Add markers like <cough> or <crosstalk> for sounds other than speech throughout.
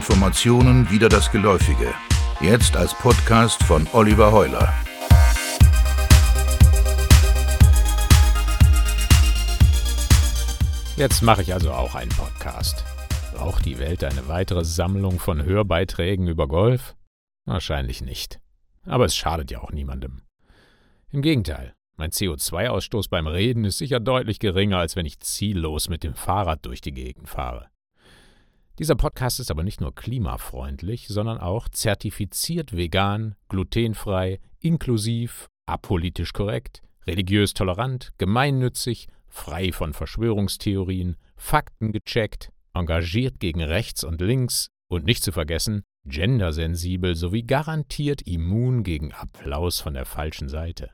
Informationen wieder das Geläufige. Jetzt als Podcast von Oliver Heuler. Jetzt mache ich also auch einen Podcast. Braucht die Welt eine weitere Sammlung von Hörbeiträgen über Golf? Wahrscheinlich nicht. Aber es schadet ja auch niemandem. Im Gegenteil, mein CO2-Ausstoß beim Reden ist sicher deutlich geringer, als wenn ich ziellos mit dem Fahrrad durch die Gegend fahre. Dieser Podcast ist aber nicht nur klimafreundlich, sondern auch zertifiziert vegan, glutenfrei, inklusiv, apolitisch korrekt, religiös tolerant, gemeinnützig, frei von Verschwörungstheorien, faktengecheckt, engagiert gegen rechts und links und nicht zu vergessen, gendersensibel sowie garantiert immun gegen Applaus von der falschen Seite.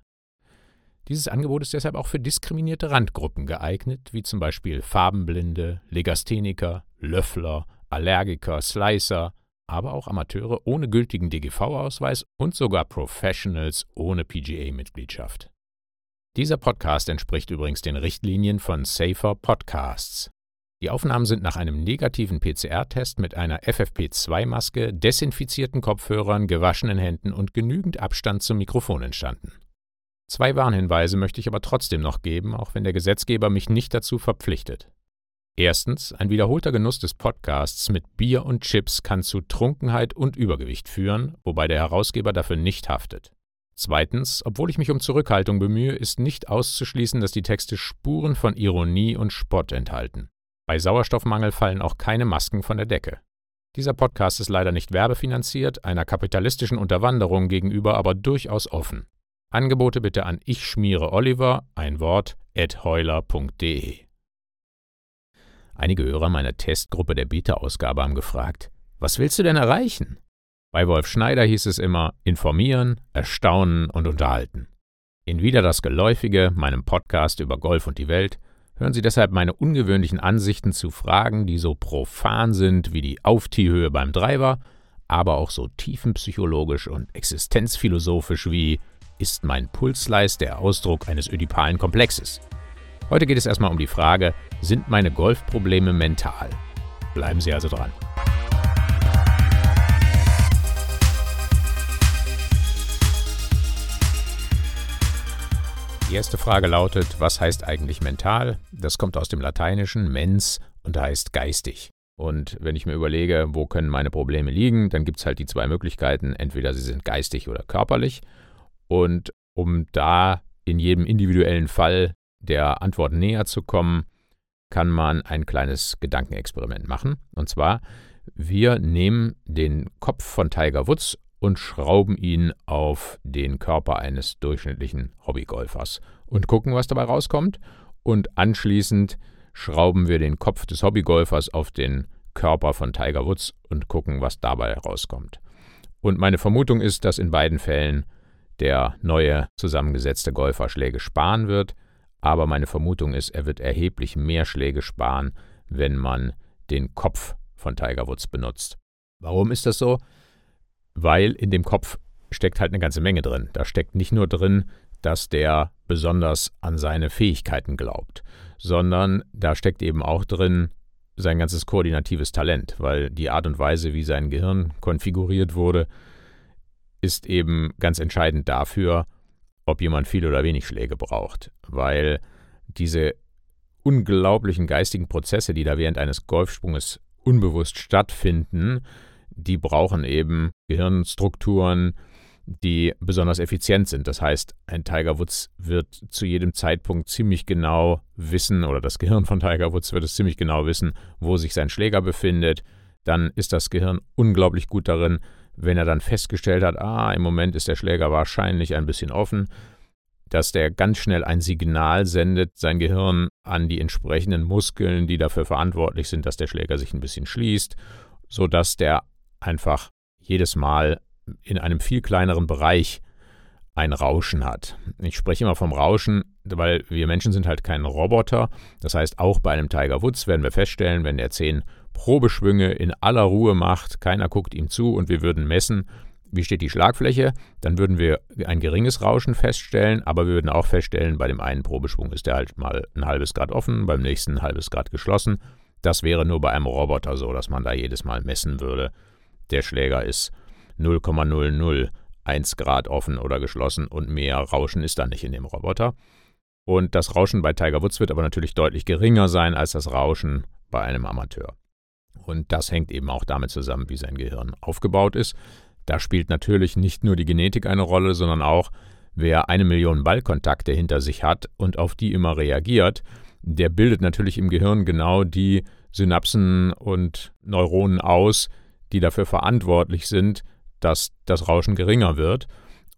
Dieses Angebot ist deshalb auch für diskriminierte Randgruppen geeignet, wie zum Beispiel Farbenblinde, Legastheniker, Löffler, Allergiker, Slicer, aber auch Amateure ohne gültigen DGV-Ausweis und sogar Professionals ohne PGA-Mitgliedschaft. Dieser Podcast entspricht übrigens den Richtlinien von Safer Podcasts. Die Aufnahmen sind nach einem negativen PCR-Test mit einer FFP2-Maske, desinfizierten Kopfhörern, gewaschenen Händen und genügend Abstand zum Mikrofon entstanden. Zwei Warnhinweise möchte ich aber trotzdem noch geben, auch wenn der Gesetzgeber mich nicht dazu verpflichtet. Erstens, ein wiederholter Genuss des Podcasts mit Bier und Chips kann zu Trunkenheit und Übergewicht führen, wobei der Herausgeber dafür nicht haftet. Zweitens, obwohl ich mich um Zurückhaltung bemühe, ist nicht auszuschließen, dass die Texte Spuren von Ironie und Spott enthalten. Bei Sauerstoffmangel fallen auch keine Masken von der Decke. Dieser Podcast ist leider nicht werbefinanziert, einer kapitalistischen Unterwanderung gegenüber aber durchaus offen. Angebote bitte an ich schmiere Oliver, ein Wort, at heuler.de. Einige Hörer meiner Testgruppe der Beta-Ausgabe haben gefragt, was willst du denn erreichen? Bei Wolf Schneider hieß es immer informieren, erstaunen und unterhalten. In Wieder das Geläufige, meinem Podcast über Golf und die Welt, hören Sie deshalb meine ungewöhnlichen Ansichten zu Fragen, die so profan sind wie die Auftiehhöhe beim Driver, aber auch so tiefenpsychologisch und existenzphilosophisch wie ist mein Pulsleis der Ausdruck eines ödipalen Komplexes? Heute geht es erstmal um die Frage, sind meine Golfprobleme mental? Bleiben Sie also dran. Die erste Frage lautet, was heißt eigentlich mental? Das kommt aus dem Lateinischen mens und heißt geistig. Und wenn ich mir überlege, wo können meine Probleme liegen, dann gibt es halt die zwei Möglichkeiten. Entweder sie sind geistig oder körperlich. Und um da in jedem individuellen Fall der Antwort näher zu kommen, kann man ein kleines Gedankenexperiment machen. Und zwar, wir nehmen den Kopf von Tiger Woods und schrauben ihn auf den Körper eines durchschnittlichen Hobbygolfers und gucken, was dabei rauskommt. Und anschließend schrauben wir den Kopf des Hobbygolfers auf den Körper von Tiger Woods und gucken, was dabei rauskommt. Und meine Vermutung ist, dass in beiden Fällen der neue zusammengesetzte Golfer Schläge sparen wird, aber meine Vermutung ist, er wird erheblich mehr Schläge sparen, wenn man den Kopf von Tiger Woods benutzt. Warum ist das so? Weil in dem Kopf steckt halt eine ganze Menge drin. Da steckt nicht nur drin, dass der besonders an seine Fähigkeiten glaubt, sondern da steckt eben auch drin sein ganzes koordinatives Talent, weil die Art und Weise, wie sein Gehirn konfiguriert wurde, ist eben ganz entscheidend dafür, ob jemand viel oder wenig Schläge braucht, weil diese unglaublichen geistigen Prozesse, die da während eines Golfsprunges unbewusst stattfinden, die brauchen eben Gehirnstrukturen, die besonders effizient sind. Das heißt, ein Tiger Woods wird zu jedem Zeitpunkt ziemlich genau wissen, oder das Gehirn von Tiger Woods wird es ziemlich genau wissen, wo sich sein Schläger befindet. Dann ist das Gehirn unglaublich gut darin, wenn er dann festgestellt hat, ah, im Moment ist der Schläger wahrscheinlich ein bisschen offen, dass der ganz schnell ein Signal sendet, sein Gehirn an die entsprechenden Muskeln, die dafür verantwortlich sind, dass der Schläger sich ein bisschen schließt, sodass der einfach jedes Mal in einem viel kleineren Bereich ein Rauschen hat. Ich spreche immer vom Rauschen, weil wir Menschen sind halt kein Roboter. Das heißt, auch bei einem Tiger Woods werden wir feststellen, wenn er zehn Probeschwünge in aller Ruhe macht, keiner guckt ihm zu und wir würden messen, wie steht die Schlagfläche, dann würden wir ein geringes Rauschen feststellen, aber wir würden auch feststellen, bei dem einen Probeschwung ist der halt mal ein halbes Grad offen, beim nächsten ein halbes Grad geschlossen. Das wäre nur bei einem Roboter so, dass man da jedes Mal messen würde. Der Schläger ist 0,001 Grad offen oder geschlossen und mehr Rauschen ist da nicht in dem Roboter. Und das Rauschen bei Tiger Woods wird aber natürlich deutlich geringer sein als das Rauschen bei einem Amateur. Und das hängt eben auch damit zusammen, wie sein Gehirn aufgebaut ist. Da spielt natürlich nicht nur die Genetik eine Rolle, sondern auch, wer eine Million Ballkontakte hinter sich hat und auf die immer reagiert, der bildet natürlich im Gehirn genau die Synapsen und Neuronen aus, die dafür verantwortlich sind, dass das Rauschen geringer wird.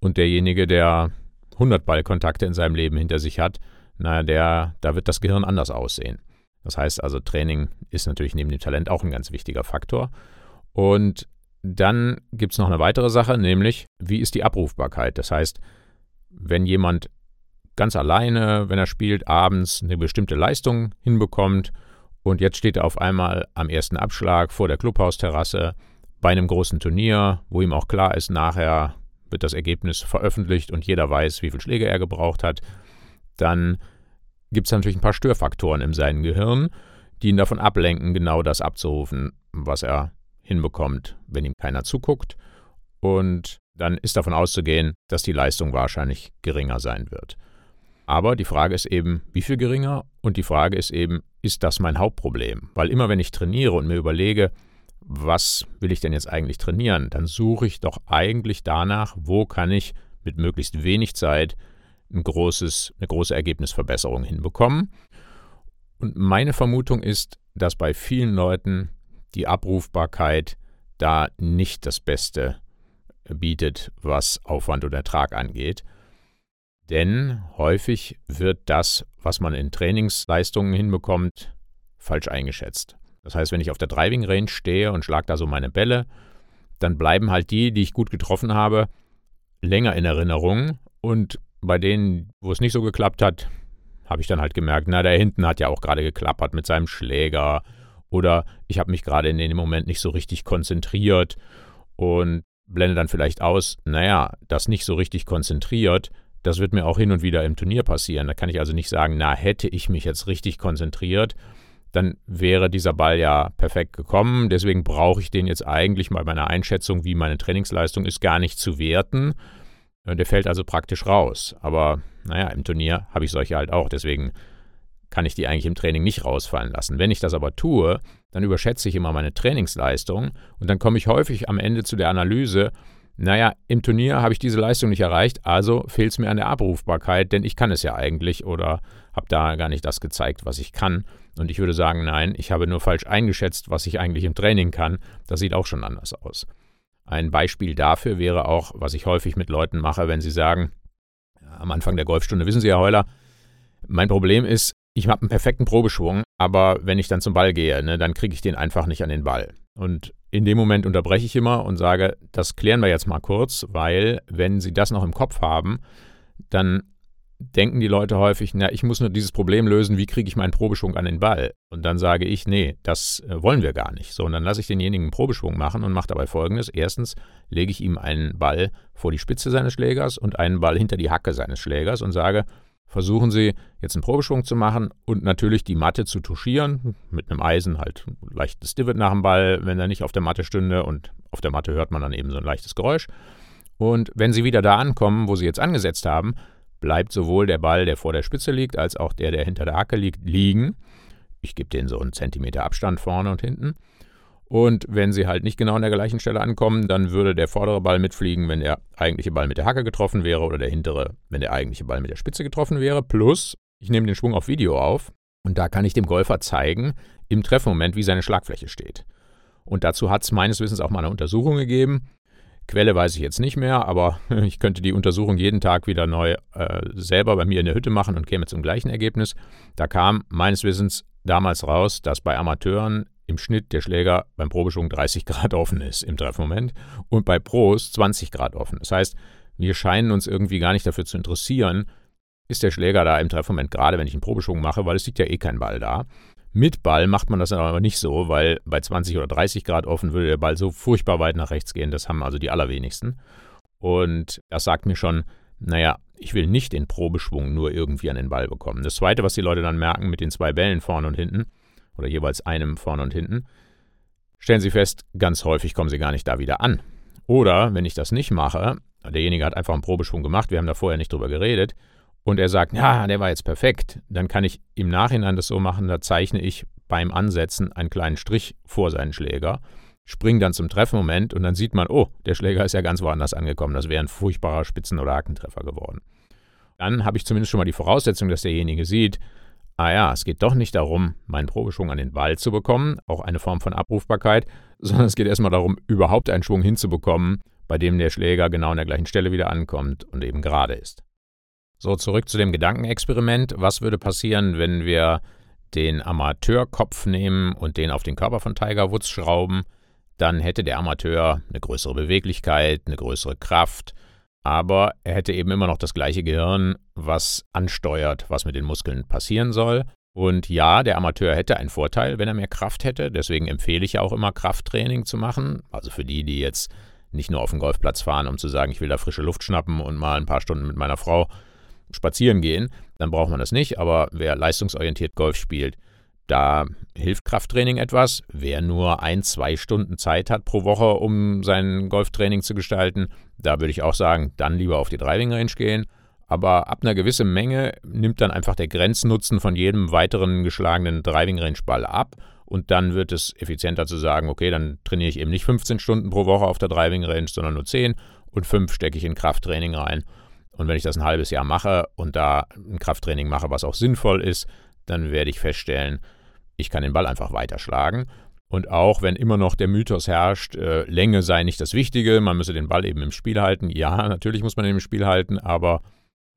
Und derjenige, der 100 Ballkontakte in seinem Leben hinter sich hat, naja, der, da wird das Gehirn anders aussehen. Das heißt also, Training ist natürlich neben dem Talent auch ein ganz wichtiger Faktor. Und dann gibt es noch eine weitere Sache, nämlich wie ist die Abrufbarkeit? Das heißt, wenn jemand ganz alleine, wenn er spielt, abends eine bestimmte Leistung hinbekommt und jetzt steht er auf einmal am ersten Abschlag vor der Clubhausterrasse bei einem großen Turnier, wo ihm auch klar ist, nachher wird das Ergebnis veröffentlicht und jeder weiß, wie viele Schläge er gebraucht hat, dann gibt es natürlich ein paar Störfaktoren in seinem Gehirn, die ihn davon ablenken, genau das abzurufen, was er hinbekommt, wenn ihm keiner zuguckt. Und dann ist davon auszugehen, dass die Leistung wahrscheinlich geringer sein wird. Aber die Frage ist eben, wie viel geringer? Und die Frage ist eben, ist das mein Hauptproblem? Weil immer wenn ich trainiere und mir überlege, was will ich denn jetzt eigentlich trainieren, dann suche ich doch eigentlich danach, wo kann ich mit möglichst wenig Zeit ein großes, eine große Ergebnisverbesserung hinbekommen. Und meine Vermutung ist, dass bei vielen Leuten die Abrufbarkeit da nicht das Beste bietet, was Aufwand und Ertrag angeht. Denn häufig wird das, was man in Trainingsleistungen hinbekommt, falsch eingeschätzt. Das heißt, wenn ich auf der Driving Range stehe und schlage da so meine Bälle, dann bleiben halt die, die ich gut getroffen habe, länger in Erinnerung. Und bei denen, wo es nicht so geklappt hat, habe ich dann halt gemerkt, na, der hinten hat ja auch gerade geklappert mit seinem Schläger. Oder ich habe mich gerade in dem Moment nicht so richtig konzentriert und blende dann vielleicht aus, naja, das nicht so richtig konzentriert, das wird mir auch hin und wieder im Turnier passieren. Da kann ich also nicht sagen, na, hätte ich mich jetzt richtig konzentriert, dann wäre dieser Ball ja perfekt gekommen. Deswegen brauche ich den jetzt eigentlich bei meiner Einschätzung, wie meine Trainingsleistung ist, gar nicht zu werten. Der fällt also praktisch raus. Aber naja, im Turnier habe ich solche halt auch. Deswegen kann ich die eigentlich im Training nicht rausfallen lassen. Wenn ich das aber tue, dann überschätze ich immer meine Trainingsleistung und dann komme ich häufig am Ende zu der Analyse, naja, im Turnier habe ich diese Leistung nicht erreicht, also fehlt es mir an der Abrufbarkeit, denn ich kann es ja eigentlich oder habe da gar nicht das gezeigt, was ich kann. Und ich würde sagen, nein, ich habe nur falsch eingeschätzt, was ich eigentlich im Training kann. Das sieht auch schon anders aus. Ein Beispiel dafür wäre auch, was ich häufig mit Leuten mache, wenn sie sagen, am Anfang der Golfstunde, wissen Sie, Herr Heuler, mein Problem ist, ich habe einen perfekten Probeschwung, aber wenn ich dann zum Ball gehe, ne, dann kriege ich den einfach nicht an den Ball. Und in dem Moment unterbreche ich immer und sage, das klären wir jetzt mal kurz, weil wenn Sie das noch im Kopf haben, dann denken die Leute häufig, na, ich muss nur dieses Problem lösen, wie kriege ich meinen Probeschwung an den Ball? Und dann sage ich, nee, das äh, wollen wir gar nicht. So, und dann lasse ich denjenigen einen Probeschwung machen und mache dabei folgendes. Erstens lege ich ihm einen Ball vor die Spitze seines Schlägers und einen Ball hinter die Hacke seines Schlägers und sage, versuchen Sie jetzt einen Probeschwung zu machen und natürlich die Matte zu touchieren, mit einem Eisen halt leichtes Divot nach dem Ball, wenn er nicht auf der Matte stünde und auf der Matte hört man dann eben so ein leichtes Geräusch. Und wenn Sie wieder da ankommen, wo Sie jetzt angesetzt haben, bleibt sowohl der Ball, der vor der Spitze liegt, als auch der, der hinter der Hacke liegt, liegen. Ich gebe denen so einen Zentimeter Abstand vorne und hinten. Und wenn sie halt nicht genau an der gleichen Stelle ankommen, dann würde der vordere Ball mitfliegen, wenn der eigentliche Ball mit der Hacke getroffen wäre oder der hintere, wenn der eigentliche Ball mit der Spitze getroffen wäre. Plus, ich nehme den Schwung auf Video auf und da kann ich dem Golfer zeigen, im Treffmoment, wie seine Schlagfläche steht. Und dazu hat es meines Wissens auch mal eine Untersuchung gegeben. Quelle weiß ich jetzt nicht mehr, aber <laughs> ich könnte die Untersuchung jeden Tag wieder neu äh, selber bei mir in der Hütte machen und käme zum gleichen Ergebnis. Da kam meines Wissens damals raus, dass bei Amateuren im Schnitt der Schläger beim Probeschwung 30 Grad offen ist im Treffmoment und bei Pros 20 Grad offen. Das heißt, wir scheinen uns irgendwie gar nicht dafür zu interessieren, ist der Schläger da im Treffmoment gerade, wenn ich einen Probeschwung mache, weil es liegt ja eh kein Ball da. Mit Ball macht man das aber nicht so, weil bei 20 oder 30 Grad offen würde der Ball so furchtbar weit nach rechts gehen. Das haben also die allerwenigsten. Und das sagt mir schon, naja, ich will nicht den Probeschwung nur irgendwie an den Ball bekommen. Das Zweite, was die Leute dann merken mit den zwei Bällen vorne und hinten, oder jeweils einem vorne und hinten, stellen Sie fest, ganz häufig kommen Sie gar nicht da wieder an. Oder wenn ich das nicht mache, derjenige hat einfach einen Probeschwung gemacht, wir haben da vorher nicht drüber geredet, und er sagt, ja, der war jetzt perfekt, dann kann ich im Nachhinein das so machen, da zeichne ich beim Ansetzen einen kleinen Strich vor seinen Schläger, springe dann zum Treffmoment und dann sieht man, oh, der Schläger ist ja ganz woanders angekommen, das wäre ein furchtbarer Spitzen- oder Hakentreffer geworden. Dann habe ich zumindest schon mal die Voraussetzung, dass derjenige sieht, ah ja, es geht doch nicht darum, meinen Probeschwung an den Ball zu bekommen, auch eine Form von Abrufbarkeit, <laughs> sondern es geht erstmal darum, überhaupt einen Schwung hinzubekommen, bei dem der Schläger genau an der gleichen Stelle wieder ankommt und eben gerade ist. So, zurück zu dem Gedankenexperiment. Was würde passieren, wenn wir den Amateurkopf nehmen und den auf den Körper von Tiger Woods schrauben? Dann hätte der Amateur eine größere Beweglichkeit, eine größere Kraft, aber er hätte eben immer noch das gleiche Gehirn, was ansteuert, was mit den Muskeln passieren soll. Und ja, der Amateur hätte einen Vorteil, wenn er mehr Kraft hätte. Deswegen empfehle ich ja auch immer, Krafttraining zu machen. Also für die, die jetzt nicht nur auf den Golfplatz fahren, um zu sagen, ich will da frische Luft schnappen und mal ein paar Stunden mit meiner Frau spazieren gehen, dann braucht man das nicht. Aber wer leistungsorientiert Golf spielt, da hilft Krafttraining etwas. Wer nur ein, zwei Stunden Zeit hat pro Woche, um sein Golftraining zu gestalten, da würde ich auch sagen, dann lieber auf die Driving Range gehen. Aber ab einer gewissen Menge nimmt dann einfach der Grenznutzen von jedem weiteren geschlagenen Driving Range Ball ab. Und dann wird es effizienter zu sagen, okay, dann trainiere ich eben nicht 15 Stunden pro Woche auf der Driving Range, sondern nur 10 und 5 stecke ich in Krafttraining rein. Und wenn ich das ein halbes Jahr mache und da ein Krafttraining mache, was auch sinnvoll ist, dann werde ich feststellen, ich kann den Ball einfach weiterschlagen. Und auch wenn immer noch der Mythos herrscht, äh, Länge sei nicht das Wichtige, man müsse den Ball eben im Spiel halten. Ja, natürlich muss man ihn im Spiel halten, aber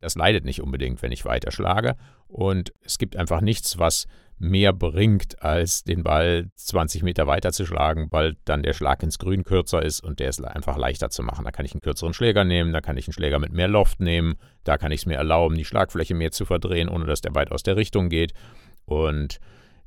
das leidet nicht unbedingt, wenn ich weiterschlage. Und es gibt einfach nichts, was mehr bringt, als den Ball 20 Meter weiter zu schlagen, weil dann der Schlag ins Grün kürzer ist und der ist einfach leichter zu machen. Da kann ich einen kürzeren Schläger nehmen, da kann ich einen Schläger mit mehr Loft nehmen, da kann ich es mir erlauben, die Schlagfläche mehr zu verdrehen, ohne dass der weit aus der Richtung geht. Und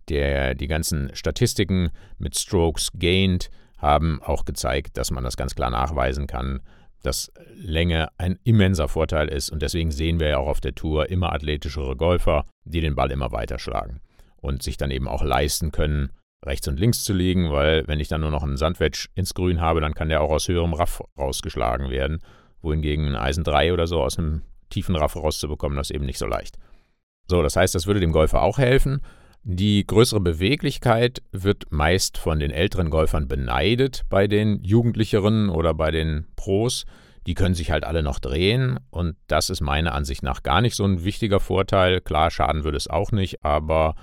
der, die ganzen Statistiken mit Strokes gained haben auch gezeigt, dass man das ganz klar nachweisen kann, dass Länge ein immenser Vorteil ist. Und deswegen sehen wir ja auch auf der Tour immer athletischere Golfer, die den Ball immer weiter schlagen und sich dann eben auch leisten können, rechts und links zu liegen, weil wenn ich dann nur noch einen Sandwedge ins Grün habe, dann kann der auch aus höherem Raff rausgeschlagen werden, wohingegen ein Eisen 3 oder so aus einem tiefen Raff rauszubekommen, das ist eben nicht so leicht. So, das heißt, das würde dem Golfer auch helfen. Die größere Beweglichkeit wird meist von den älteren Golfern beneidet bei den Jugendlicheren oder bei den Pros. Die können sich halt alle noch drehen und das ist meiner Ansicht nach gar nicht so ein wichtiger Vorteil. Klar, schaden würde es auch nicht, aber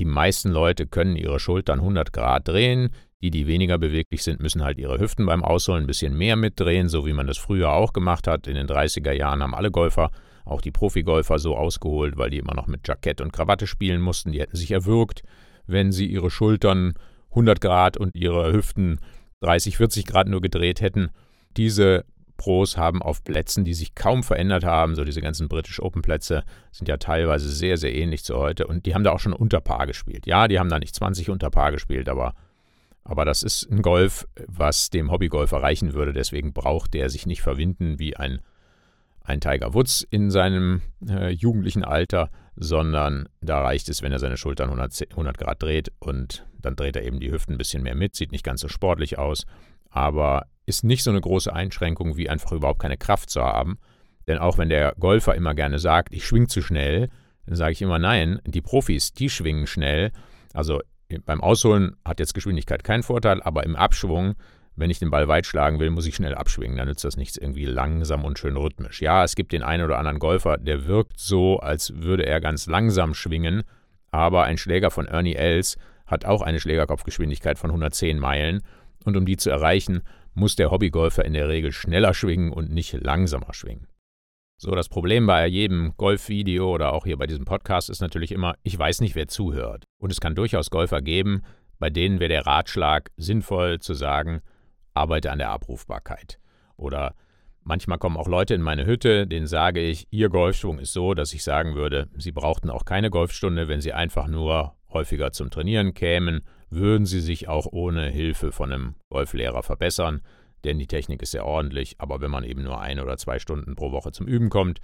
die meisten Leute können ihre Schultern 100 Grad drehen. Die, die weniger beweglich sind, müssen halt ihre Hüften beim Ausholen ein bisschen mehr mitdrehen, so wie man das früher auch gemacht hat. In den 30er Jahren haben alle Golfer, auch die Profigolfer, so ausgeholt, weil die immer noch mit Jackett und Krawatte spielen mussten. Die hätten sich erwürgt, wenn sie ihre Schultern 100 Grad und ihre Hüften 30, 40 Grad nur gedreht hätten. Diese Pros haben auf Plätzen, die sich kaum verändert haben, so diese ganzen British Open Plätze sind ja teilweise sehr, sehr ähnlich zu heute und die haben da auch schon unter Paar gespielt. Ja, die haben da nicht 20 unter Paar gespielt, aber, aber das ist ein Golf, was dem Hobbygolfer reichen würde. Deswegen braucht der sich nicht verwinden wie ein, ein Tiger Woods in seinem äh, jugendlichen Alter, sondern da reicht es, wenn er seine Schultern 100, 100 Grad dreht und dann dreht er eben die Hüften ein bisschen mehr mit, sieht nicht ganz so sportlich aus, aber ist nicht so eine große Einschränkung, wie einfach überhaupt keine Kraft zu haben. Denn auch wenn der Golfer immer gerne sagt, ich schwing zu schnell, dann sage ich immer nein, die Profis, die schwingen schnell. Also beim Ausholen hat jetzt Geschwindigkeit keinen Vorteil, aber im Abschwung, wenn ich den Ball weit schlagen will, muss ich schnell abschwingen. Dann nützt das nichts irgendwie langsam und schön rhythmisch. Ja, es gibt den einen oder anderen Golfer, der wirkt so, als würde er ganz langsam schwingen, aber ein Schläger von Ernie Els hat auch eine Schlägerkopfgeschwindigkeit von 110 Meilen und um die zu erreichen, muss der Hobbygolfer in der Regel schneller schwingen und nicht langsamer schwingen. So, das Problem bei jedem Golfvideo oder auch hier bei diesem Podcast ist natürlich immer, ich weiß nicht, wer zuhört. Und es kann durchaus Golfer geben, bei denen wäre der Ratschlag sinnvoll zu sagen, arbeite an der Abrufbarkeit. Oder manchmal kommen auch Leute in meine Hütte, denen sage ich, ihr Golfschwung ist so, dass ich sagen würde, sie brauchten auch keine Golfstunde, wenn sie einfach nur häufiger zum Trainieren kämen würden sie sich auch ohne Hilfe von einem Golflehrer verbessern, denn die Technik ist sehr ordentlich, aber wenn man eben nur ein oder zwei Stunden pro Woche zum Üben kommt,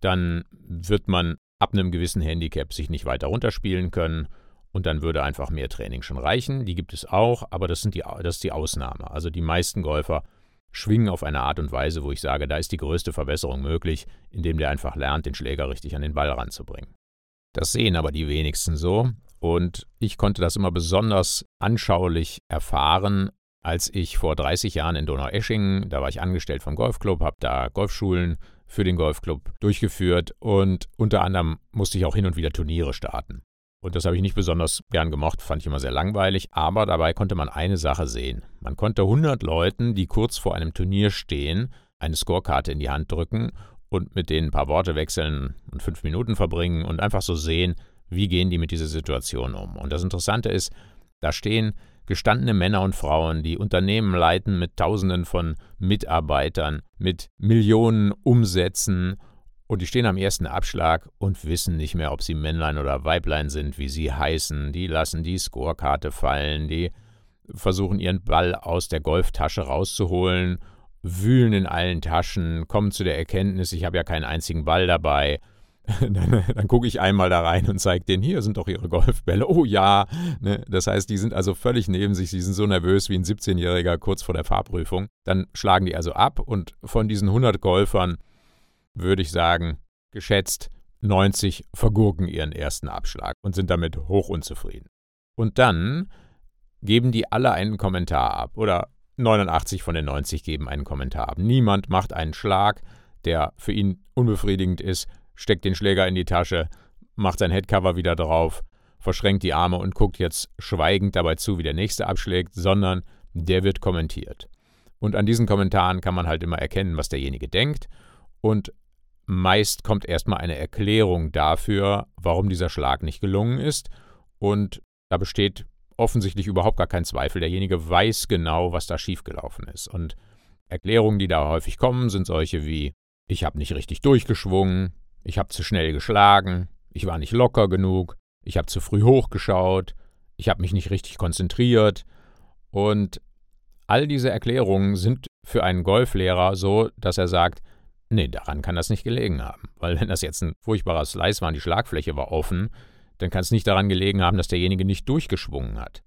dann wird man ab einem gewissen Handicap sich nicht weiter runterspielen können und dann würde einfach mehr Training schon reichen. Die gibt es auch, aber das, sind die, das ist die Ausnahme. Also die meisten Golfer schwingen auf eine Art und Weise, wo ich sage, da ist die größte Verbesserung möglich, indem der einfach lernt, den Schläger richtig an den Ball ranzubringen. Das sehen aber die wenigsten so und ich konnte das immer besonders anschaulich erfahren, als ich vor 30 Jahren in Donaueschingen, da war ich angestellt vom Golfclub, habe da Golfschulen für den Golfclub durchgeführt und unter anderem musste ich auch hin und wieder Turniere starten. Und das habe ich nicht besonders gern gemocht, fand ich immer sehr langweilig, aber dabei konnte man eine Sache sehen. Man konnte 100 Leuten, die kurz vor einem Turnier stehen, eine Scorekarte in die Hand drücken und mit denen ein paar Worte wechseln und fünf Minuten verbringen und einfach so sehen, wie gehen die mit dieser Situation um. Und das Interessante ist, da stehen gestandene Männer und Frauen, die Unternehmen leiten mit Tausenden von Mitarbeitern, mit Millionen Umsätzen und die stehen am ersten Abschlag und wissen nicht mehr, ob sie Männlein oder Weiblein sind, wie sie heißen. Die lassen die Scorekarte fallen, die versuchen ihren Ball aus der Golftasche rauszuholen, wühlen in allen Taschen, kommen zu der Erkenntnis, ich habe ja keinen einzigen Ball dabei. <laughs> Dann, dann gucke ich einmal da rein und zeige denen, hier sind doch ihre Golfbälle. Oh ja. Ne? Das heißt, die sind also völlig neben sich, die sind so nervös wie ein 17-Jähriger kurz vor der Fahrprüfung. Dann schlagen die also ab und von diesen 100 Golfern würde ich sagen, geschätzt 90 vergurken ihren ersten Abschlag und sind damit hoch unzufrieden. Und dann geben die alle einen Kommentar ab oder 89 von den 90 geben einen Kommentar ab. Niemand macht einen Schlag, der für ihn unbefriedigend ist, steckt den Schläger in die Tasche, macht sein Headcover wieder drauf, verschränkt die Arme und guckt jetzt schweigend dabei zu, wie der nächste abschlägt, sondern der wird kommentiert. Und an diesen Kommentaren kann man halt immer erkennen, was derjenige denkt. Und Meist kommt erstmal eine Erklärung dafür, warum dieser Schlag nicht gelungen ist. Und da besteht offensichtlich überhaupt gar kein Zweifel. Derjenige weiß genau, was da schiefgelaufen ist. Und Erklärungen, die da häufig kommen, sind solche wie: Ich habe nicht richtig durchgeschwungen, ich habe zu schnell geschlagen, ich war nicht locker genug, ich habe zu früh hochgeschaut, ich habe mich nicht richtig konzentriert. Und all diese Erklärungen sind für einen Golflehrer so, dass er sagt, Nee, daran kann das nicht gelegen haben. Weil wenn das jetzt ein furchtbarer Slice war und die Schlagfläche war offen, dann kann es nicht daran gelegen haben, dass derjenige nicht durchgeschwungen hat.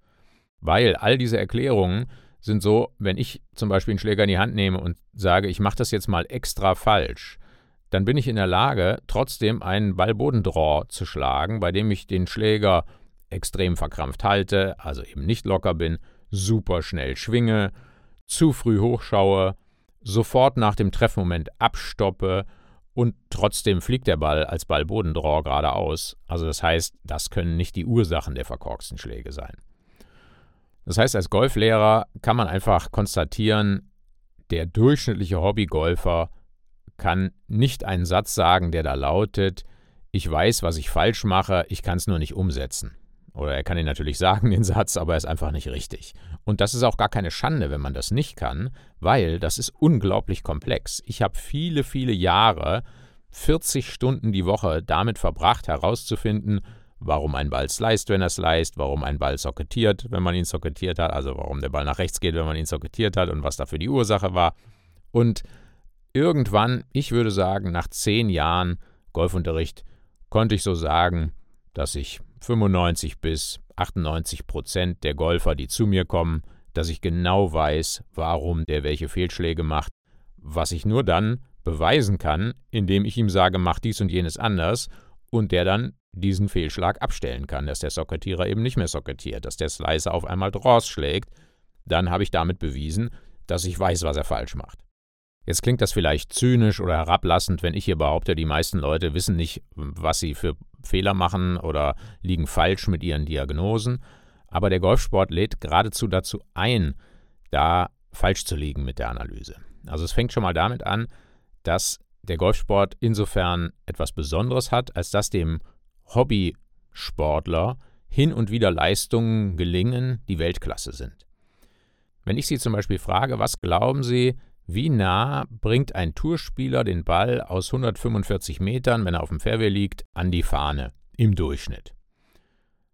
Weil all diese Erklärungen sind so, wenn ich zum Beispiel einen Schläger in die Hand nehme und sage, ich mache das jetzt mal extra falsch, dann bin ich in der Lage, trotzdem einen Ballbodendraw zu schlagen, bei dem ich den Schläger extrem verkrampft halte, also eben nicht locker bin, super schnell schwinge, zu früh hochschaue sofort nach dem Treffmoment abstoppe und trotzdem fliegt der Ball als Ballbodendraw geradeaus. Also das heißt, das können nicht die Ursachen der verkorksten Schläge sein. Das heißt, als Golflehrer kann man einfach konstatieren, der durchschnittliche Hobbygolfer kann nicht einen Satz sagen, der da lautet, ich weiß, was ich falsch mache, ich kann es nur nicht umsetzen. Oder er kann ihn natürlich <laughs> sagen, den Satz, aber er ist einfach nicht richtig. Und das ist auch gar keine Schande, wenn man das nicht kann, weil das ist unglaublich komplex. Ich habe viele, viele Jahre, 40 Stunden die Woche damit verbracht, herauszufinden, warum ein Ball sliced, wenn er sliced, warum ein Ball socketiert, wenn man ihn socketiert hat, also warum der Ball nach rechts geht, wenn man ihn socketiert hat und was dafür die Ursache war. Und irgendwann, ich würde sagen, nach zehn Jahren Golfunterricht, konnte ich so sagen, dass ich 95 bis 98 Prozent der Golfer, die zu mir kommen, dass ich genau weiß, warum der welche Fehlschläge macht, was ich nur dann beweisen kann, indem ich ihm sage, mach dies und jenes anders und der dann diesen Fehlschlag abstellen kann, dass der Socketierer eben nicht mehr socketiert, dass der Slicer auf einmal Draws schlägt, dann habe ich damit bewiesen, dass ich weiß, was er falsch macht. Jetzt klingt das vielleicht zynisch oder herablassend, wenn ich hier behaupte, die meisten Leute wissen nicht, was sie für Fehler machen oder liegen falsch mit ihren Diagnosen. Aber der Golfsport lädt geradezu dazu ein, da falsch zu liegen mit der Analyse. Also es fängt schon mal damit an, dass der Golfsport insofern etwas Besonderes hat, als dass dem Hobbysportler hin und wieder Leistungen gelingen, die Weltklasse sind. Wenn ich Sie zum Beispiel frage, was glauben Sie, wie nah bringt ein Tourspieler den Ball aus 145 Metern, wenn er auf dem Fairway liegt, an die Fahne im Durchschnitt?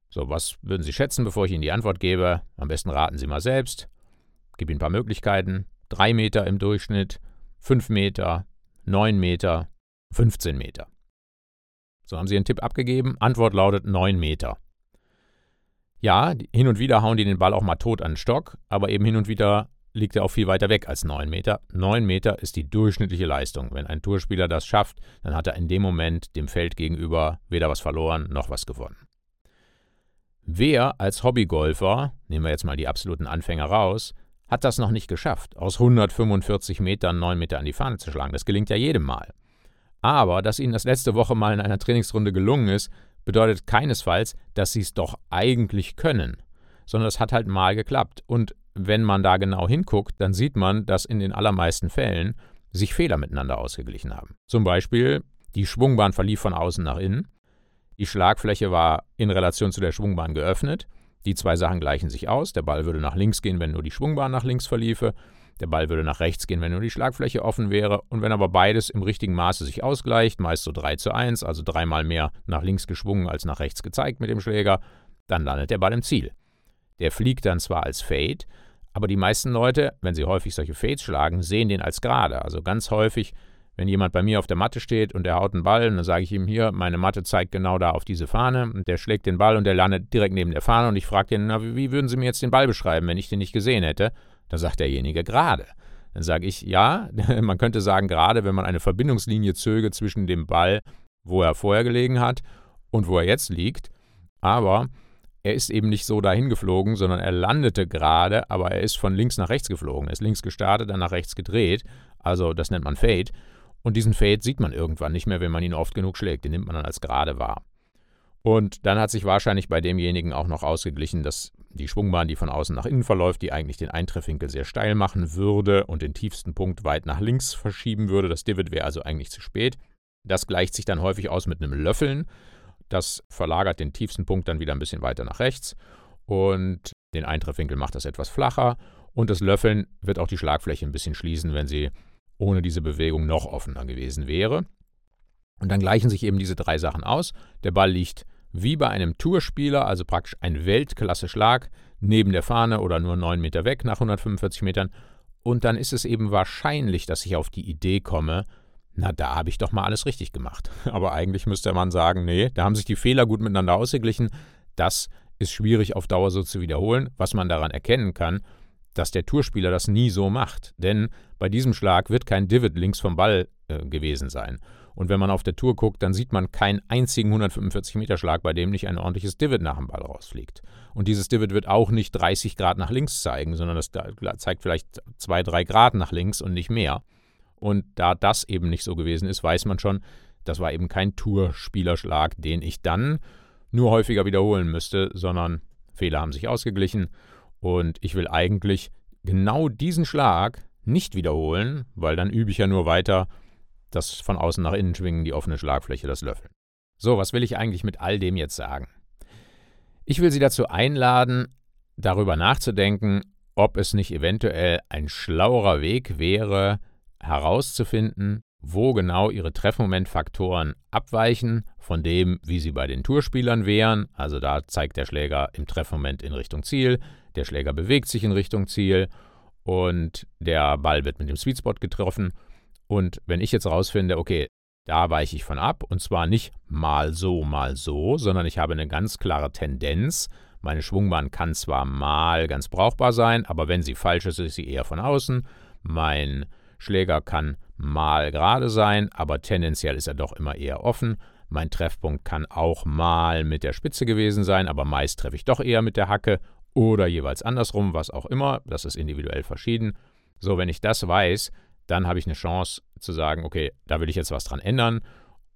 So, was würden Sie schätzen, bevor ich Ihnen die Antwort gebe? Am besten raten Sie mal selbst. Gib Ihnen ein paar Möglichkeiten. 3 Meter im Durchschnitt, 5 Meter, 9 Meter, 15 Meter. So haben Sie einen Tipp abgegeben. Antwort lautet 9 Meter. Ja, hin und wieder hauen die den Ball auch mal tot an den Stock, aber eben hin und wieder liegt er auch viel weiter weg als 9 Meter. 9 Meter ist die durchschnittliche Leistung. Wenn ein Tourspieler das schafft, dann hat er in dem Moment dem Feld gegenüber weder was verloren noch was gewonnen. Wer als Hobbygolfer, nehmen wir jetzt mal die absoluten Anfänger raus, hat das noch nicht geschafft, aus 145 Metern 9 Meter an die Fahne zu schlagen. Das gelingt ja jedem Mal. Aber dass ihnen das letzte Woche mal in einer Trainingsrunde gelungen ist, bedeutet keinesfalls, dass sie es doch eigentlich können, sondern es hat halt mal geklappt. Und wenn man da genau hinguckt, dann sieht man, dass in den allermeisten Fällen sich Fehler miteinander ausgeglichen haben. Zum Beispiel, die Schwungbahn verlief von außen nach innen, die Schlagfläche war in Relation zu der Schwungbahn geöffnet, die zwei Sachen gleichen sich aus, der Ball würde nach links gehen, wenn nur die Schwungbahn nach links verliefe, der Ball würde nach rechts gehen, wenn nur die Schlagfläche offen wäre. Und wenn aber beides im richtigen Maße sich ausgleicht, meist so 3 zu 1, also dreimal mehr nach links geschwungen als nach rechts gezeigt mit dem Schläger, dann landet der Ball im Ziel. Der fliegt dann zwar als Fade, aber die meisten Leute, wenn sie häufig solche Fades schlagen, sehen den als gerade. Also ganz häufig, wenn jemand bei mir auf der Matte steht und der haut einen Ball, dann sage ich ihm hier, meine Matte zeigt genau da auf diese Fahne und der schlägt den Ball und der landet direkt neben der Fahne und ich frage na, wie würden Sie mir jetzt den Ball beschreiben, wenn ich den nicht gesehen hätte? Da sagt derjenige gerade. Dann sage ich, ja, <laughs> man könnte sagen gerade, wenn man eine Verbindungslinie zöge zwischen dem Ball, wo er vorher gelegen hat, und wo er jetzt liegt. Aber er ist eben nicht so dahin geflogen, sondern er landete gerade, aber er ist von links nach rechts geflogen. Er ist links gestartet, dann nach rechts gedreht. Also das nennt man Fade. Und diesen Fade sieht man irgendwann nicht mehr, wenn man ihn oft genug schlägt. Den nimmt man dann als gerade wahr. Und dann hat sich wahrscheinlich bei demjenigen auch noch ausgeglichen, dass die Schwungbahn, die von außen nach innen verläuft, die eigentlich den Eintreffwinkel sehr steil machen würde und den tiefsten Punkt weit nach links verschieben würde. Das Divot wäre also eigentlich zu spät. Das gleicht sich dann häufig aus mit einem Löffeln. Das verlagert den tiefsten Punkt dann wieder ein bisschen weiter nach rechts und den Eintreffwinkel macht das etwas flacher. Und das Löffeln wird auch die Schlagfläche ein bisschen schließen, wenn sie ohne diese Bewegung noch offener gewesen wäre. Und dann gleichen sich eben diese drei Sachen aus. Der Ball liegt wie bei einem Tourspieler, also praktisch ein Weltklasse-Schlag, neben der Fahne oder nur 9 Meter weg nach 145 Metern. Und dann ist es eben wahrscheinlich, dass ich auf die Idee komme, na, da habe ich doch mal alles richtig gemacht. <laughs> Aber eigentlich müsste man sagen, nee, da haben sich die Fehler gut miteinander ausgeglichen. Das ist schwierig auf Dauer so zu wiederholen. Was man daran erkennen kann, dass der Tourspieler das nie so macht. Denn bei diesem Schlag wird kein Divot links vom Ball äh, gewesen sein. Und wenn man auf der Tour guckt, dann sieht man keinen einzigen 145-Meter-Schlag, bei dem nicht ein ordentliches Divot nach dem Ball rausfliegt. Und dieses Divot wird auch nicht 30 Grad nach links zeigen, sondern das zeigt vielleicht 2, 3 Grad nach links und nicht mehr. Und da das eben nicht so gewesen ist, weiß man schon, das war eben kein Tourspielerschlag, den ich dann nur häufiger wiederholen müsste, sondern Fehler haben sich ausgeglichen. Und ich will eigentlich genau diesen Schlag nicht wiederholen, weil dann übe ich ja nur weiter das von außen nach innen schwingen, die offene Schlagfläche, das Löffeln. So, was will ich eigentlich mit all dem jetzt sagen? Ich will Sie dazu einladen, darüber nachzudenken, ob es nicht eventuell ein schlauerer Weg wäre, herauszufinden, wo genau Ihre Treffmomentfaktoren abweichen von dem, wie sie bei den Tourspielern wären. Also da zeigt der Schläger im Treffmoment in Richtung Ziel, der Schläger bewegt sich in Richtung Ziel und der Ball wird mit dem Sweetspot getroffen und wenn ich jetzt rausfinde, okay, da weiche ich von ab, und zwar nicht mal so, mal so, sondern ich habe eine ganz klare Tendenz. Meine Schwungbahn kann zwar mal ganz brauchbar sein, aber wenn sie falsch ist, ist sie eher von außen. Mein Schläger kann mal gerade sein, aber tendenziell ist er doch immer eher offen. Mein Treffpunkt kann auch mal mit der Spitze gewesen sein, aber meist treffe ich doch eher mit der Hacke oder jeweils andersrum, was auch immer. Das ist individuell verschieden. So, wenn ich das weiß, dann habe ich eine Chance zu sagen, okay, da will ich jetzt was dran ändern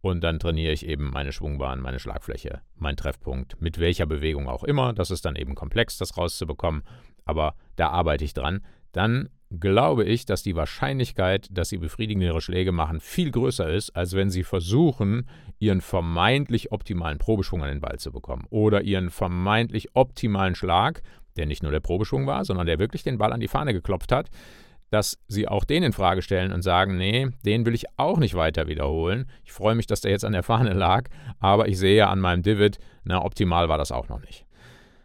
und dann trainiere ich eben meine Schwungbahn, meine Schlagfläche, meinen Treffpunkt, mit welcher Bewegung auch immer. Das ist dann eben komplex, das rauszubekommen, aber da arbeite ich dran. Dann glaube ich, dass die Wahrscheinlichkeit, dass sie befriedigendere Schläge machen, viel größer ist, als wenn sie versuchen, ihren vermeintlich optimalen Probeschwung an den Ball zu bekommen oder ihren vermeintlich optimalen Schlag, der nicht nur der Probeschwung war, sondern der wirklich den Ball an die Fahne geklopft hat, dass sie auch den in Frage stellen und sagen, nee, den will ich auch nicht weiter wiederholen. Ich freue mich, dass der jetzt an der Fahne lag, aber ich sehe an meinem Divid, na, optimal war das auch noch nicht.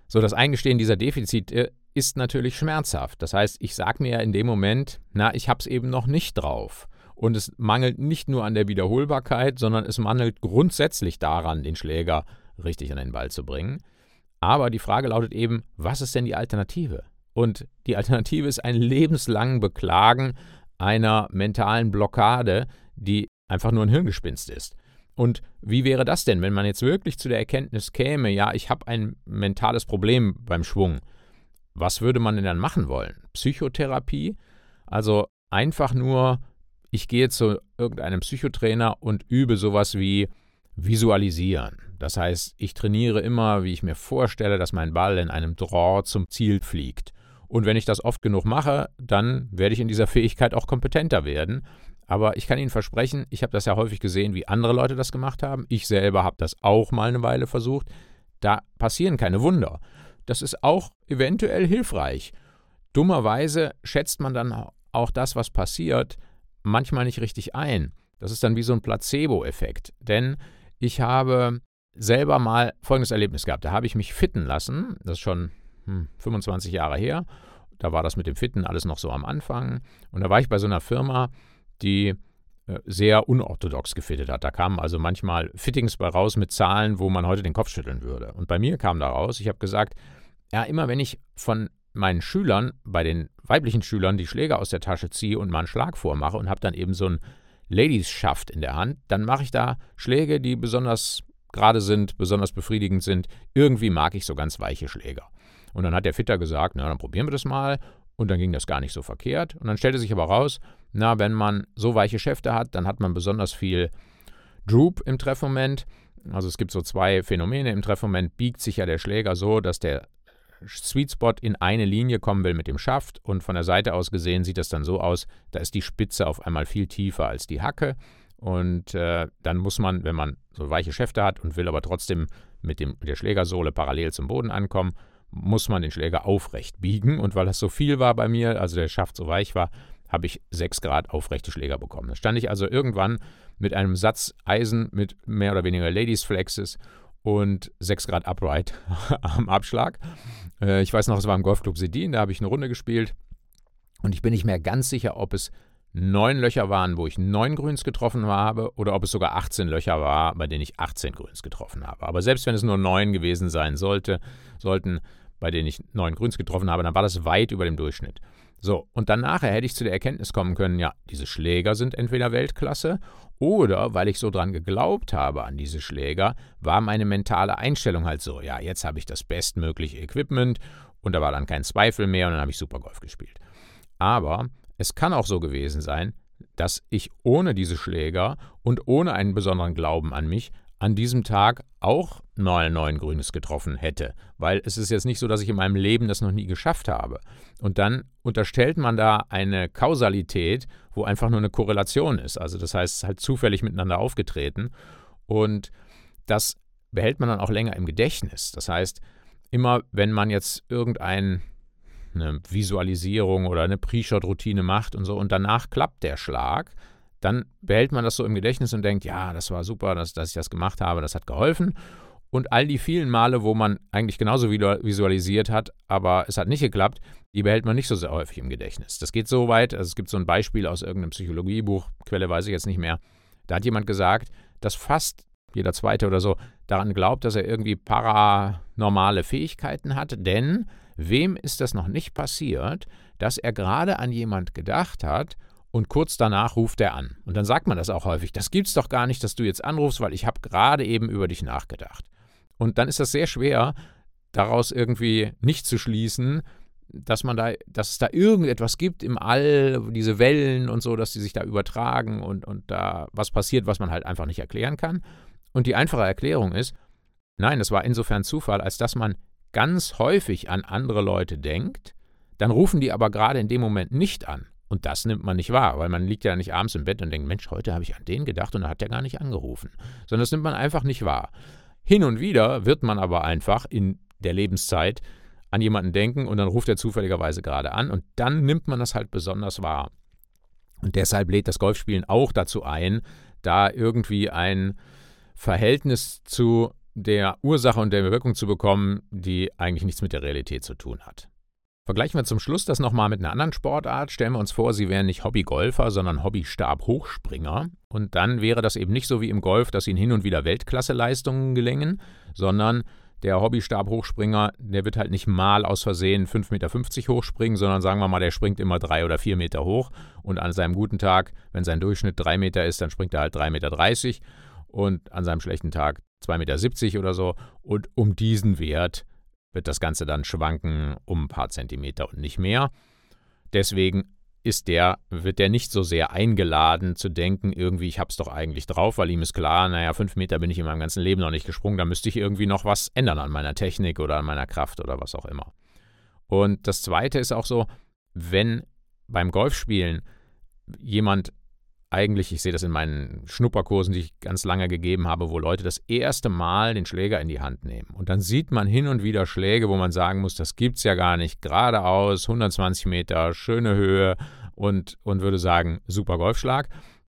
So, das Eingestehen dieser Defizite ist natürlich schmerzhaft. Das heißt, ich sage mir ja in dem Moment, na, ich habe es eben noch nicht drauf. Und es mangelt nicht nur an der Wiederholbarkeit, sondern es mangelt grundsätzlich daran, den Schläger richtig an den Ball zu bringen. Aber die Frage lautet eben, was ist denn die Alternative? Und die Alternative ist ein lebenslangen Beklagen einer mentalen Blockade, die einfach nur ein Hirngespinst ist. Und wie wäre das denn, wenn man jetzt wirklich zu der Erkenntnis käme, ja, ich habe ein mentales Problem beim Schwung? Was würde man denn dann machen wollen? Psychotherapie? Also einfach nur, ich gehe zu irgendeinem Psychotrainer und übe sowas wie Visualisieren. Das heißt, ich trainiere immer, wie ich mir vorstelle, dass mein Ball in einem Draw zum Ziel fliegt. Und wenn ich das oft genug mache, dann werde ich in dieser Fähigkeit auch kompetenter werden. Aber ich kann Ihnen versprechen, ich habe das ja häufig gesehen, wie andere Leute das gemacht haben. Ich selber habe das auch mal eine Weile versucht. Da passieren keine Wunder. Das ist auch eventuell hilfreich. Dummerweise schätzt man dann auch das, was passiert, manchmal nicht richtig ein. Das ist dann wie so ein Placebo-Effekt. Denn ich habe selber mal folgendes Erlebnis gehabt. Da habe ich mich fitten lassen. Das ist schon hm, 25 Jahre her. Da war das mit dem Fitten alles noch so am Anfang. Und da war ich bei so einer Firma, die äh, sehr unorthodox gefittet hat. Da kamen also manchmal Fittings bei raus mit Zahlen, wo man heute den Kopf schütteln würde. Und bei mir kam da raus, ich habe gesagt, ja, immer wenn ich von meinen Schülern, bei den weiblichen Schülern, die Schläger aus der Tasche ziehe und mal einen Schlag vormache und habe dann eben so ein Ladies-Schaft in der Hand, dann mache ich da Schläge, die besonders gerade sind, besonders befriedigend sind. Irgendwie mag ich so ganz weiche Schläger. Und dann hat der Fitter gesagt, na, dann probieren wir das mal. Und dann ging das gar nicht so verkehrt. Und dann stellte sich aber raus, na, wenn man so weiche Schäfte hat, dann hat man besonders viel Droop im Treffmoment. Also es gibt so zwei Phänomene. Im Treffmoment biegt sich ja der Schläger so, dass der Sweet Spot in eine Linie kommen will mit dem Schaft und von der Seite aus gesehen sieht das dann so aus, da ist die Spitze auf einmal viel tiefer als die Hacke und äh, dann muss man, wenn man so weiche Schäfte hat und will aber trotzdem mit, dem, mit der Schlägersohle parallel zum Boden ankommen, muss man den Schläger aufrecht biegen und weil das so viel war bei mir, also der Schaft so weich war, habe ich 6 Grad aufrechte Schläger bekommen. Da stand ich also irgendwann mit einem Satz Eisen mit mehr oder weniger Ladies Flexes und 6 Grad Upright <laughs> am Abschlag. Äh, ich weiß noch, es war im Golfclub Sedin, da habe ich eine Runde gespielt. Und ich bin nicht mehr ganz sicher, ob es neun Löcher waren, wo ich neun Grüns getroffen habe, oder ob es sogar 18 Löcher war, bei denen ich 18 Grüns getroffen habe. Aber selbst wenn es nur neun gewesen sein sollte, sollten, bei denen ich neun Grüns getroffen habe, dann war das weit über dem Durchschnitt. So, und dann nachher hätte ich zu der Erkenntnis kommen können, ja, diese Schläger sind entweder Weltklasse oder weil ich so dran geglaubt habe an diese Schläger, war meine mentale Einstellung halt so, ja, jetzt habe ich das bestmögliche Equipment und da war dann kein Zweifel mehr und dann habe ich super Golf gespielt. Aber es kann auch so gewesen sein, dass ich ohne diese Schläger und ohne einen besonderen Glauben an mich an diesem Tag auch mal neun Grünes getroffen hätte. Weil es ist jetzt nicht so, dass ich in meinem Leben das noch nie geschafft habe. Und dann unterstellt man da eine Kausalität, wo einfach nur eine Korrelation ist. Also das heißt, halt zufällig miteinander aufgetreten. Und das behält man dann auch länger im Gedächtnis. Das heißt, immer wenn man jetzt irgendeine Visualisierung oder eine Pre-Shot-Routine macht und so und danach klappt der Schlag, dann behält man das so im Gedächtnis und denkt, ja, das war super, dass, dass ich das gemacht habe, das hat geholfen. Und all die vielen Male, wo man eigentlich genauso visualisiert hat, aber es hat nicht geklappt, die behält man nicht so sehr häufig im Gedächtnis. Das geht so weit, also es gibt so ein Beispiel aus irgendeinem Psychologiebuch, Quelle weiß ich jetzt nicht mehr. Da hat jemand gesagt, dass fast jeder Zweite oder so daran glaubt, dass er irgendwie paranormale Fähigkeiten hat, denn wem ist das noch nicht passiert, dass er gerade an jemand gedacht hat und kurz danach ruft er an. Und dann sagt man das auch häufig. Das gibt's doch gar nicht, dass du jetzt anrufst, weil ich habe gerade eben über dich nachgedacht. Und dann ist das sehr schwer, daraus irgendwie nicht zu schließen, dass man da, dass es da irgendetwas gibt im All, diese Wellen und so, dass die sich da übertragen und, und da was passiert, was man halt einfach nicht erklären kann. Und die einfache Erklärung ist, nein, es war insofern Zufall, als dass man ganz häufig an andere Leute denkt, dann rufen die aber gerade in dem Moment nicht an. Und das nimmt man nicht wahr, weil man liegt ja nicht abends im Bett und denkt, Mensch, heute habe ich an den gedacht und er hat ja gar nicht angerufen. Sondern das nimmt man einfach nicht wahr. Hin und wieder wird man aber einfach in der Lebenszeit an jemanden denken und dann ruft er zufälligerweise gerade an und dann nimmt man das halt besonders wahr. Und deshalb lädt das Golfspielen auch dazu ein, da irgendwie ein Verhältnis zu der Ursache und der Wirkung zu bekommen, die eigentlich nichts mit der Realität zu tun hat. Vergleichen wir zum Schluss das nochmal mit einer anderen Sportart. Stellen wir uns vor, Sie wären nicht Hobbygolfer, sondern Hobbystabhochspringer. Und dann wäre das eben nicht so wie im Golf, dass Ihnen hin und wieder Weltklasseleistungen gelingen, sondern Der Hobbystab-Hochspringer, der wird halt nicht mal aus Versehen 5,50 Meter hochspringen, sondern sagen wir mal, der springt immer drei oder vier Meter hoch. Und an seinem guten Tag, wenn sein Durchschnitt drei Meter ist, dann springt er halt 3,30 Meter. Und an seinem schlechten Tag 2,70 Meter oder so. Und um diesen Wert wird das Ganze dann schwanken um ein paar Zentimeter und nicht mehr. Deswegen ist der, wird der nicht so sehr eingeladen zu denken, irgendwie, ich hab's doch eigentlich drauf, weil ihm ist klar, naja, fünf Meter bin ich in meinem ganzen Leben noch nicht gesprungen, da müsste ich irgendwie noch was ändern an meiner Technik oder an meiner Kraft oder was auch immer. Und das zweite ist auch so, wenn beim Golfspielen jemand eigentlich, ich sehe das in meinen Schnupperkursen, die ich ganz lange gegeben habe, wo Leute das erste Mal den Schläger in die Hand nehmen. Und dann sieht man hin und wieder Schläge, wo man sagen muss, das gibt's ja gar nicht. Geradeaus, 120 Meter, schöne Höhe und, und würde sagen, super Golfschlag.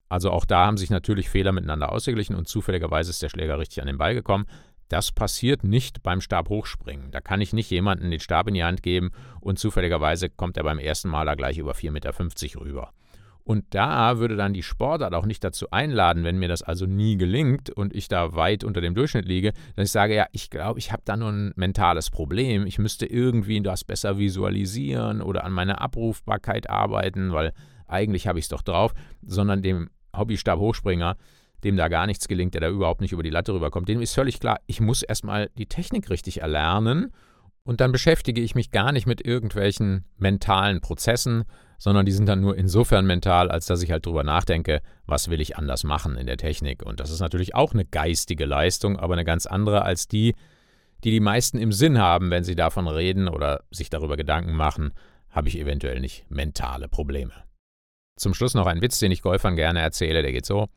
Also auch da haben sich natürlich Fehler miteinander ausgeglichen und zufälligerweise ist der Schläger richtig an den Ball gekommen. Das passiert nicht beim Stabhochspringen. Da kann ich nicht jemanden den Stab in die Hand geben und zufälligerweise kommt er beim ersten Mal da gleich über 4,50 Meter rüber. Und da würde dann die Sportart auch nicht dazu einladen, wenn mir das also nie gelingt und ich da weit unter dem Durchschnitt liege, dass ich sage, ja, ich glaube, ich habe da nur ein mentales Problem. Ich müsste irgendwie das besser visualisieren oder an meiner Abrufbarkeit arbeiten, weil eigentlich habe ich es doch drauf, sondern dem Hobbystab-Hochspringer, dem da gar nichts gelingt, der da überhaupt nicht über die Latte rüberkommt, dem ist völlig klar, ich muss erstmal die Technik richtig erlernen und dann beschäftige ich mich gar nicht mit irgendwelchen mentalen Prozessen, sondern die sind dann nur insofern mental, als dass ich halt drüber nachdenke, was will ich anders machen in der Technik. Und das ist natürlich auch eine geistige Leistung, aber eine ganz andere als die, die die meisten im Sinn haben, wenn sie davon reden oder sich darüber Gedanken machen, habe ich eventuell nicht mentale Probleme. Zum Schluss noch ein Witz, den ich Golfern gerne erzähle, der geht so.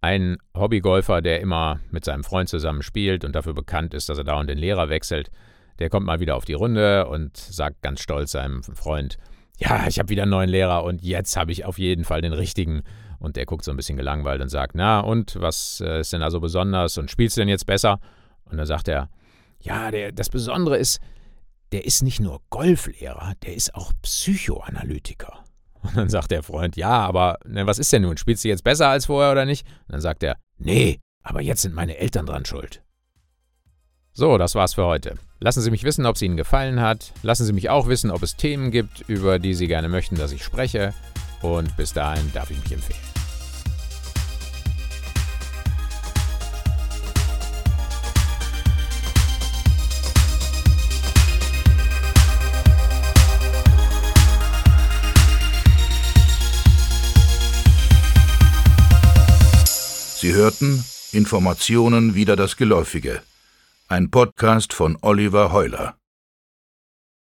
Ein Hobbygolfer, der immer mit seinem Freund zusammen spielt und dafür bekannt ist, dass er dauernd den Lehrer wechselt, der kommt mal wieder auf die Runde und sagt ganz stolz seinem Freund, ja, ich habe wieder einen neuen Lehrer und jetzt habe ich auf jeden Fall den richtigen. Und der guckt so ein bisschen gelangweilt und sagt, na und, was äh, ist denn da so besonders und spielst du denn jetzt besser? Und dann sagt er, ja, der, das Besondere ist, der ist nicht nur Golflehrer, der ist auch Psychoanalytiker. Und dann sagt der Freund, ja, aber ne, was ist denn nun? Spielst du jetzt besser als vorher oder nicht? Und dann sagt er, nee, aber jetzt sind meine Eltern dran schuld. So, das war's für heute. Lassen Sie mich wissen, ob es Ihnen gefallen hat. Lassen Sie mich auch wissen, ob es Themen gibt, über die Sie gerne möchten, dass ich spreche. Und bis dahin darf ich mich empfehlen. Sie hörten Informationen wieder das Geläufige. Ein Podcast von Oliver Heuler.